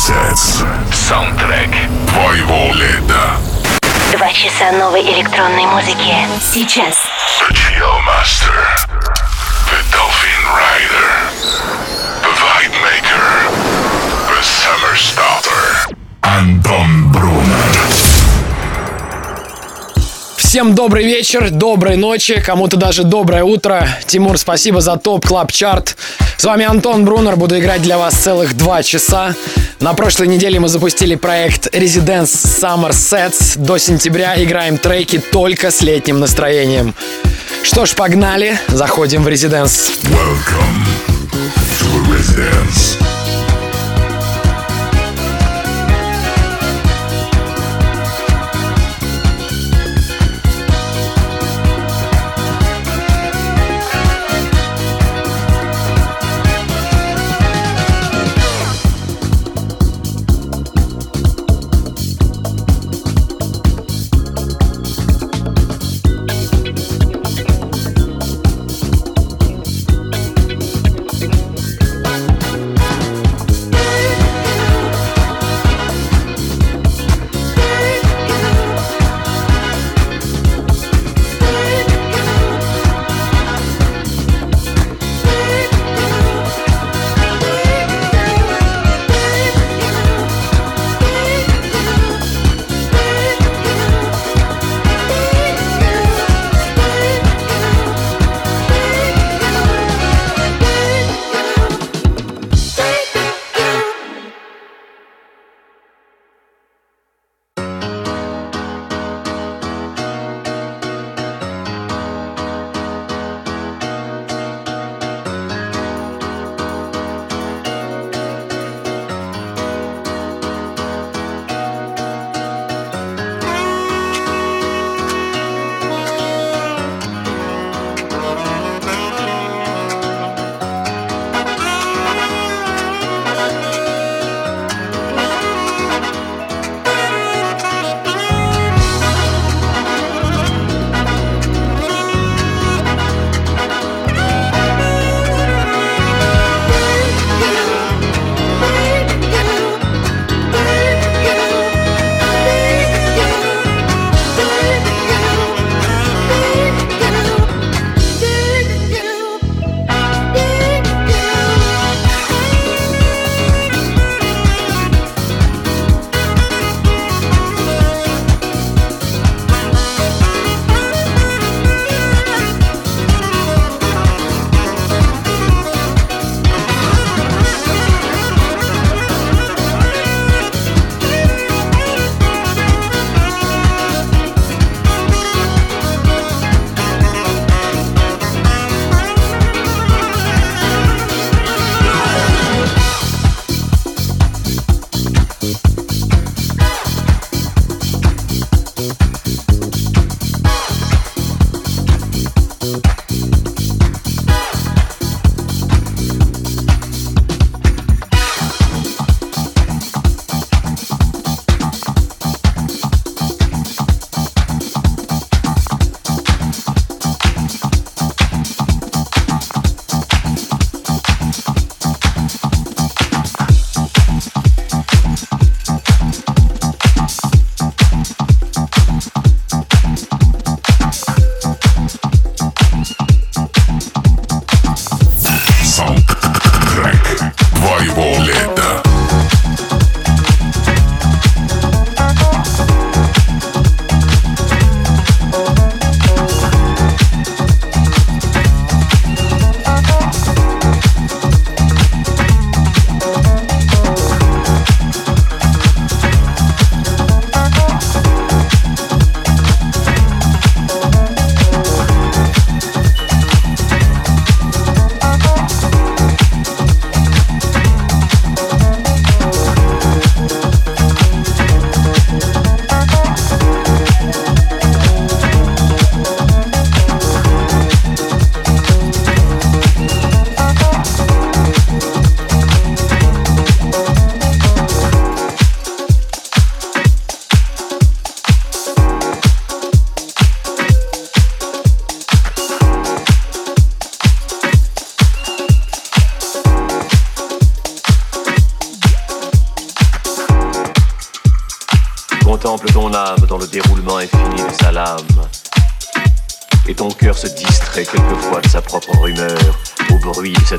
Sets. Саундтрек твоего лета. Два часа новой электронной музыки. Сейчас. The Chill Master. The Dolphin Rider. The Vibe Maker. The Summer Starter. Антон Брунер. Всем добрый вечер, доброй ночи, кому-то даже доброе утро. Тимур, спасибо за топ клаб чарт. С вами Антон Брунер, буду играть для вас целых два часа. На прошлой неделе мы запустили проект Residence Summer Sets. До сентября играем треки только с летним настроением. Что ж, погнали, заходим в Residence. Welcome to Residence.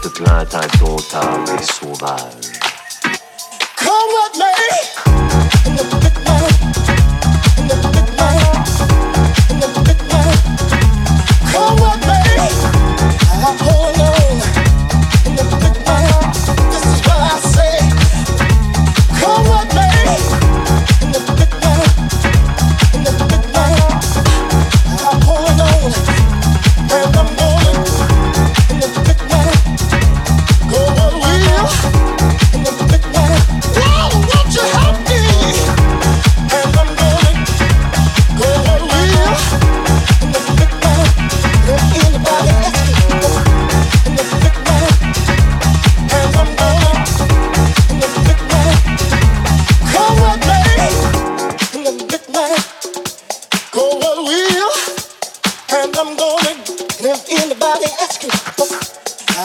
Cette plainte indomptable et sauvage.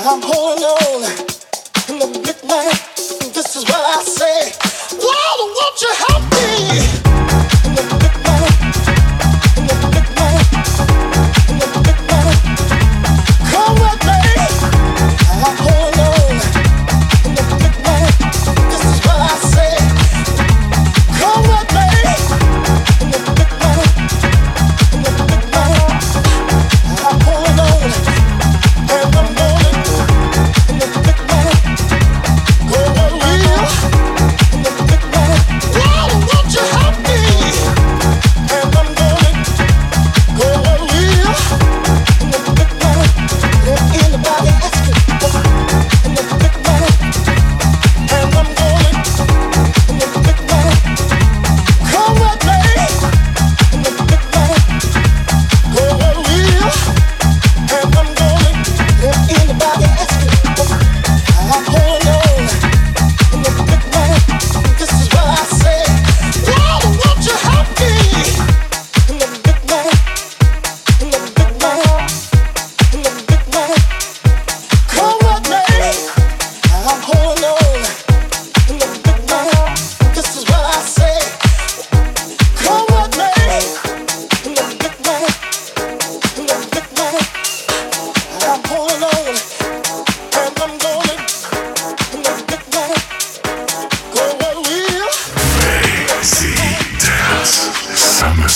I'm all alone in the midnight. This is what I say. Lord, won't you help me?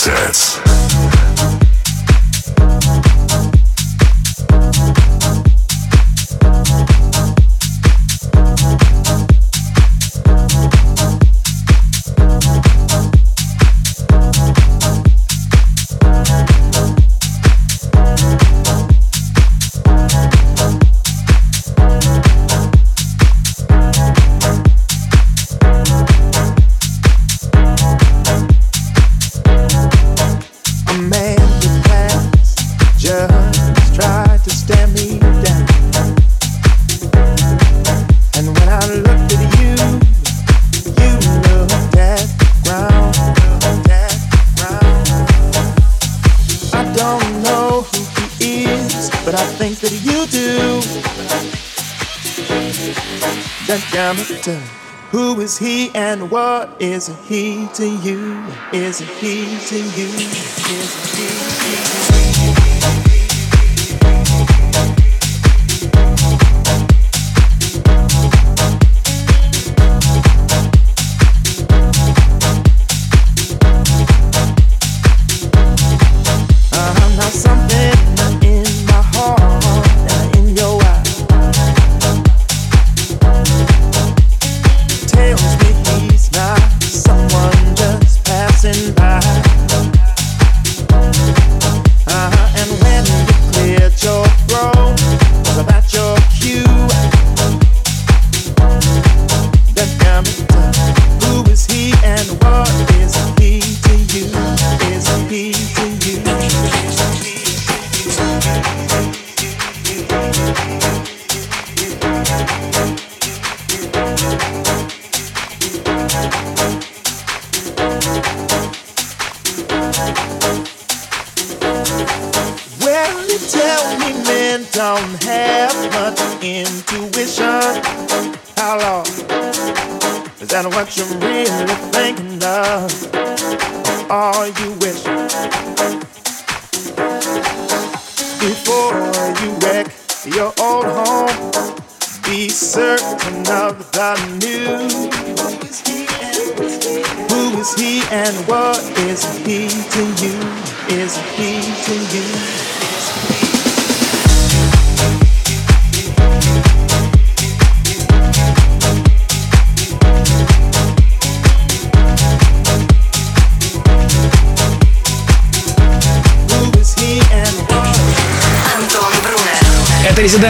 Sets. He to you? Is he to you?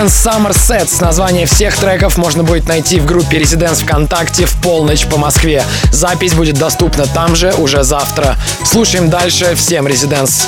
Residence Summer Sets. Название всех треков можно будет найти в группе Residence ВКонтакте в полночь по Москве. Запись будет доступна там же уже завтра. Слушаем дальше. Всем Residence.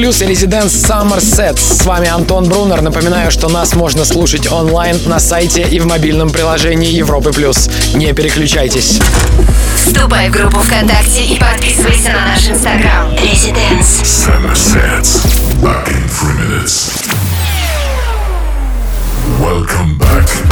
Плюс и Резиденс Somerset. С вами Антон Брунер. Напоминаю, что нас можно слушать онлайн на сайте и в мобильном приложении Европы Плюс. Не переключайтесь. Вступай в группу ВКонтакте и подписывайся на наш инстаграм. Резиденс. Somerset. Back in three minutes. Welcome back.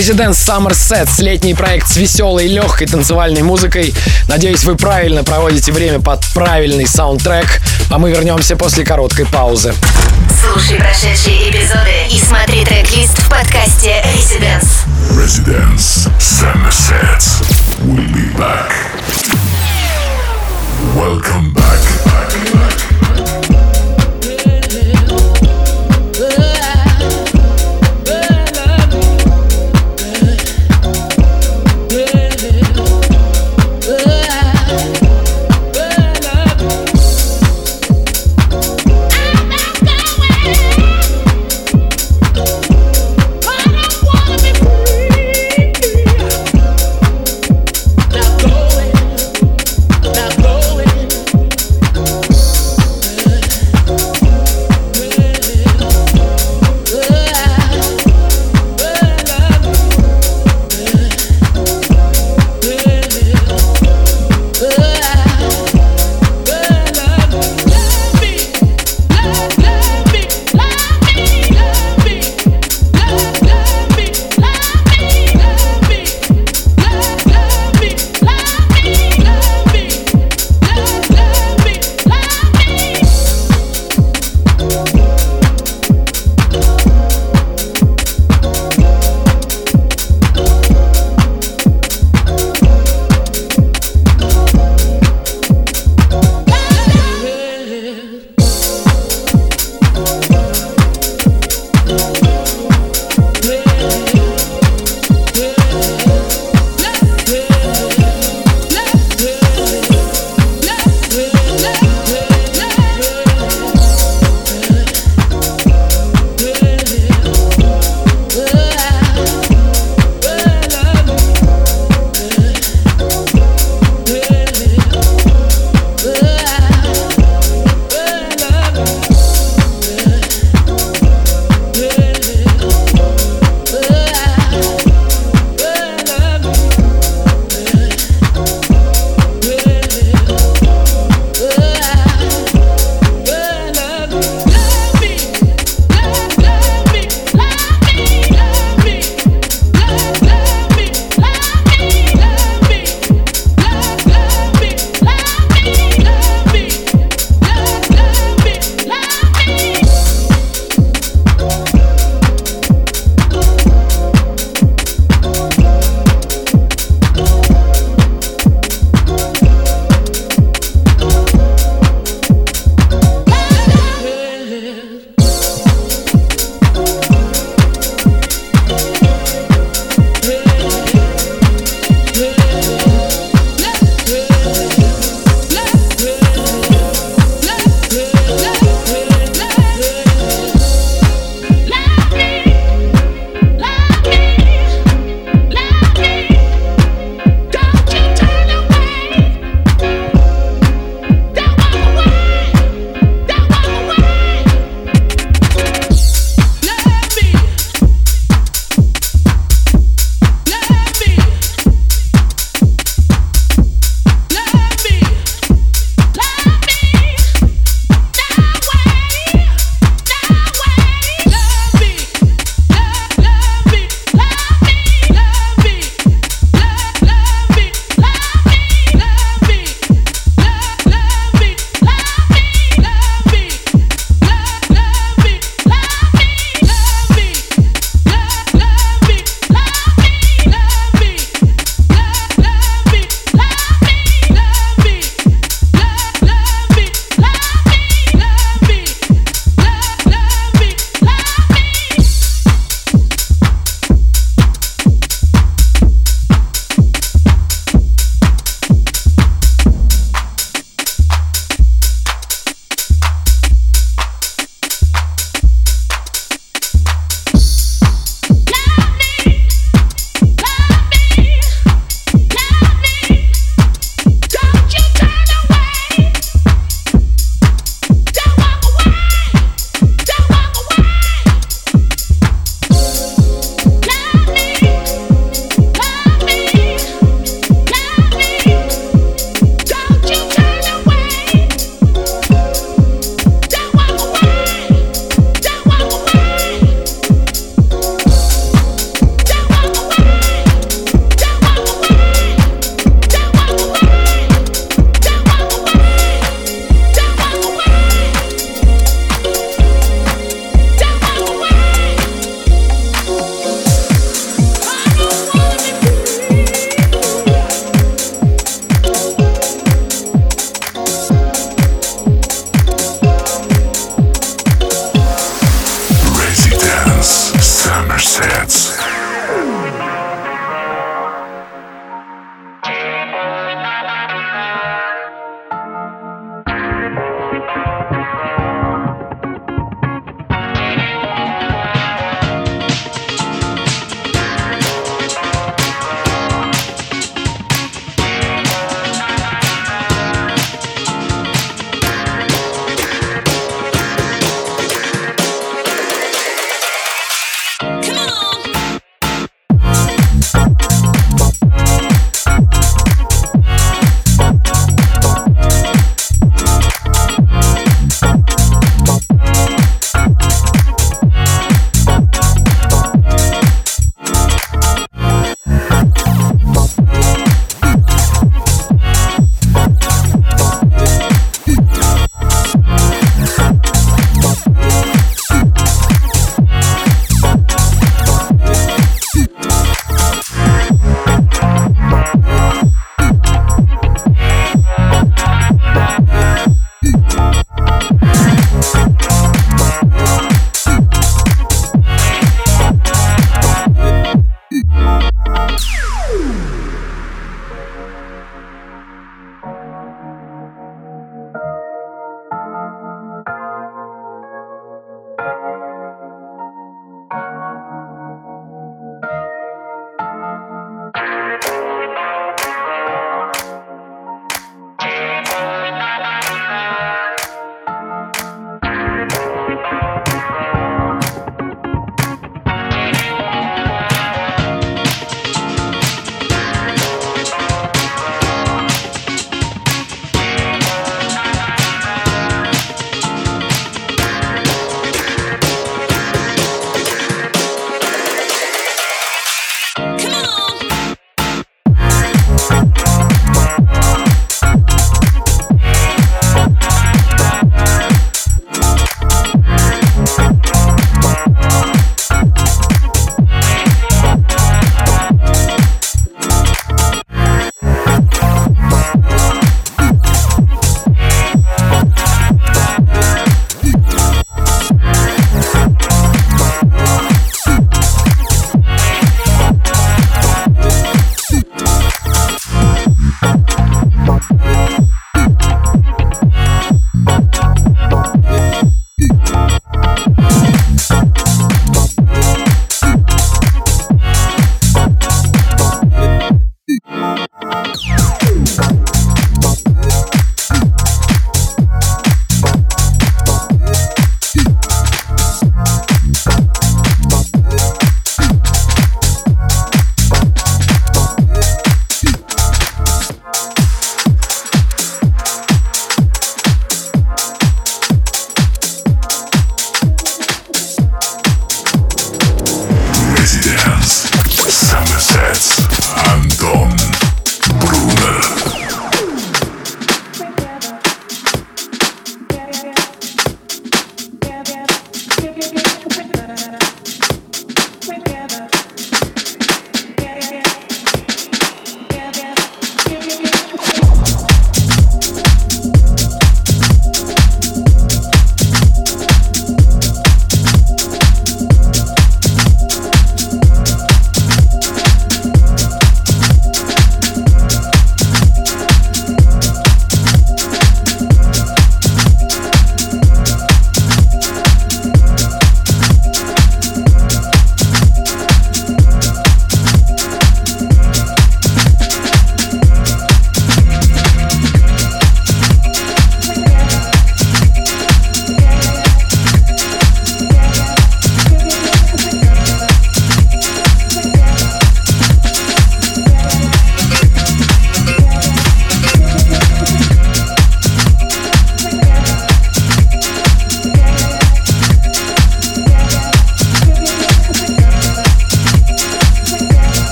Residence Summer Sets, летний проект с веселой, легкой танцевальной музыкой. Надеюсь, вы правильно проводите время под правильный саундтрек, а мы вернемся после короткой паузы. Слушай прошедшие эпизоды и смотри трек-лист в подкасте Residence. Residence Summer Sets. We'll be back. Welcome back. back,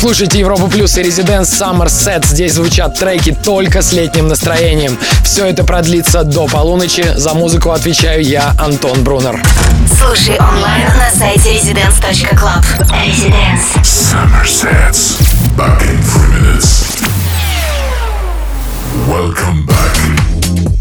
слушаете Европу Плюс и Резиденс Summer Set. Здесь звучат треки только с летним настроением. Все это продлится до полуночи. За музыку отвечаю я, Антон Брунер. Слушай онлайн на сайте residence.club. Residence. Summer Sets. Back in three minutes. Welcome back.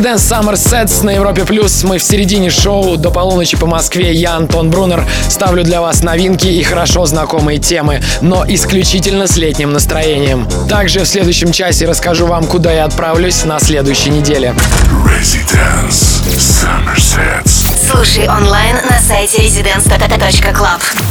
Residence Summer Sets на Европе Плюс. Мы в середине шоу. До полуночи по Москве. Я, Антон Брунер, ставлю для вас новинки и хорошо знакомые темы, но исключительно с летним настроением. Также в следующем часе расскажу вам, куда я отправлюсь на следующей неделе. Residence Summer Sets. Слушай онлайн на сайте residence.club.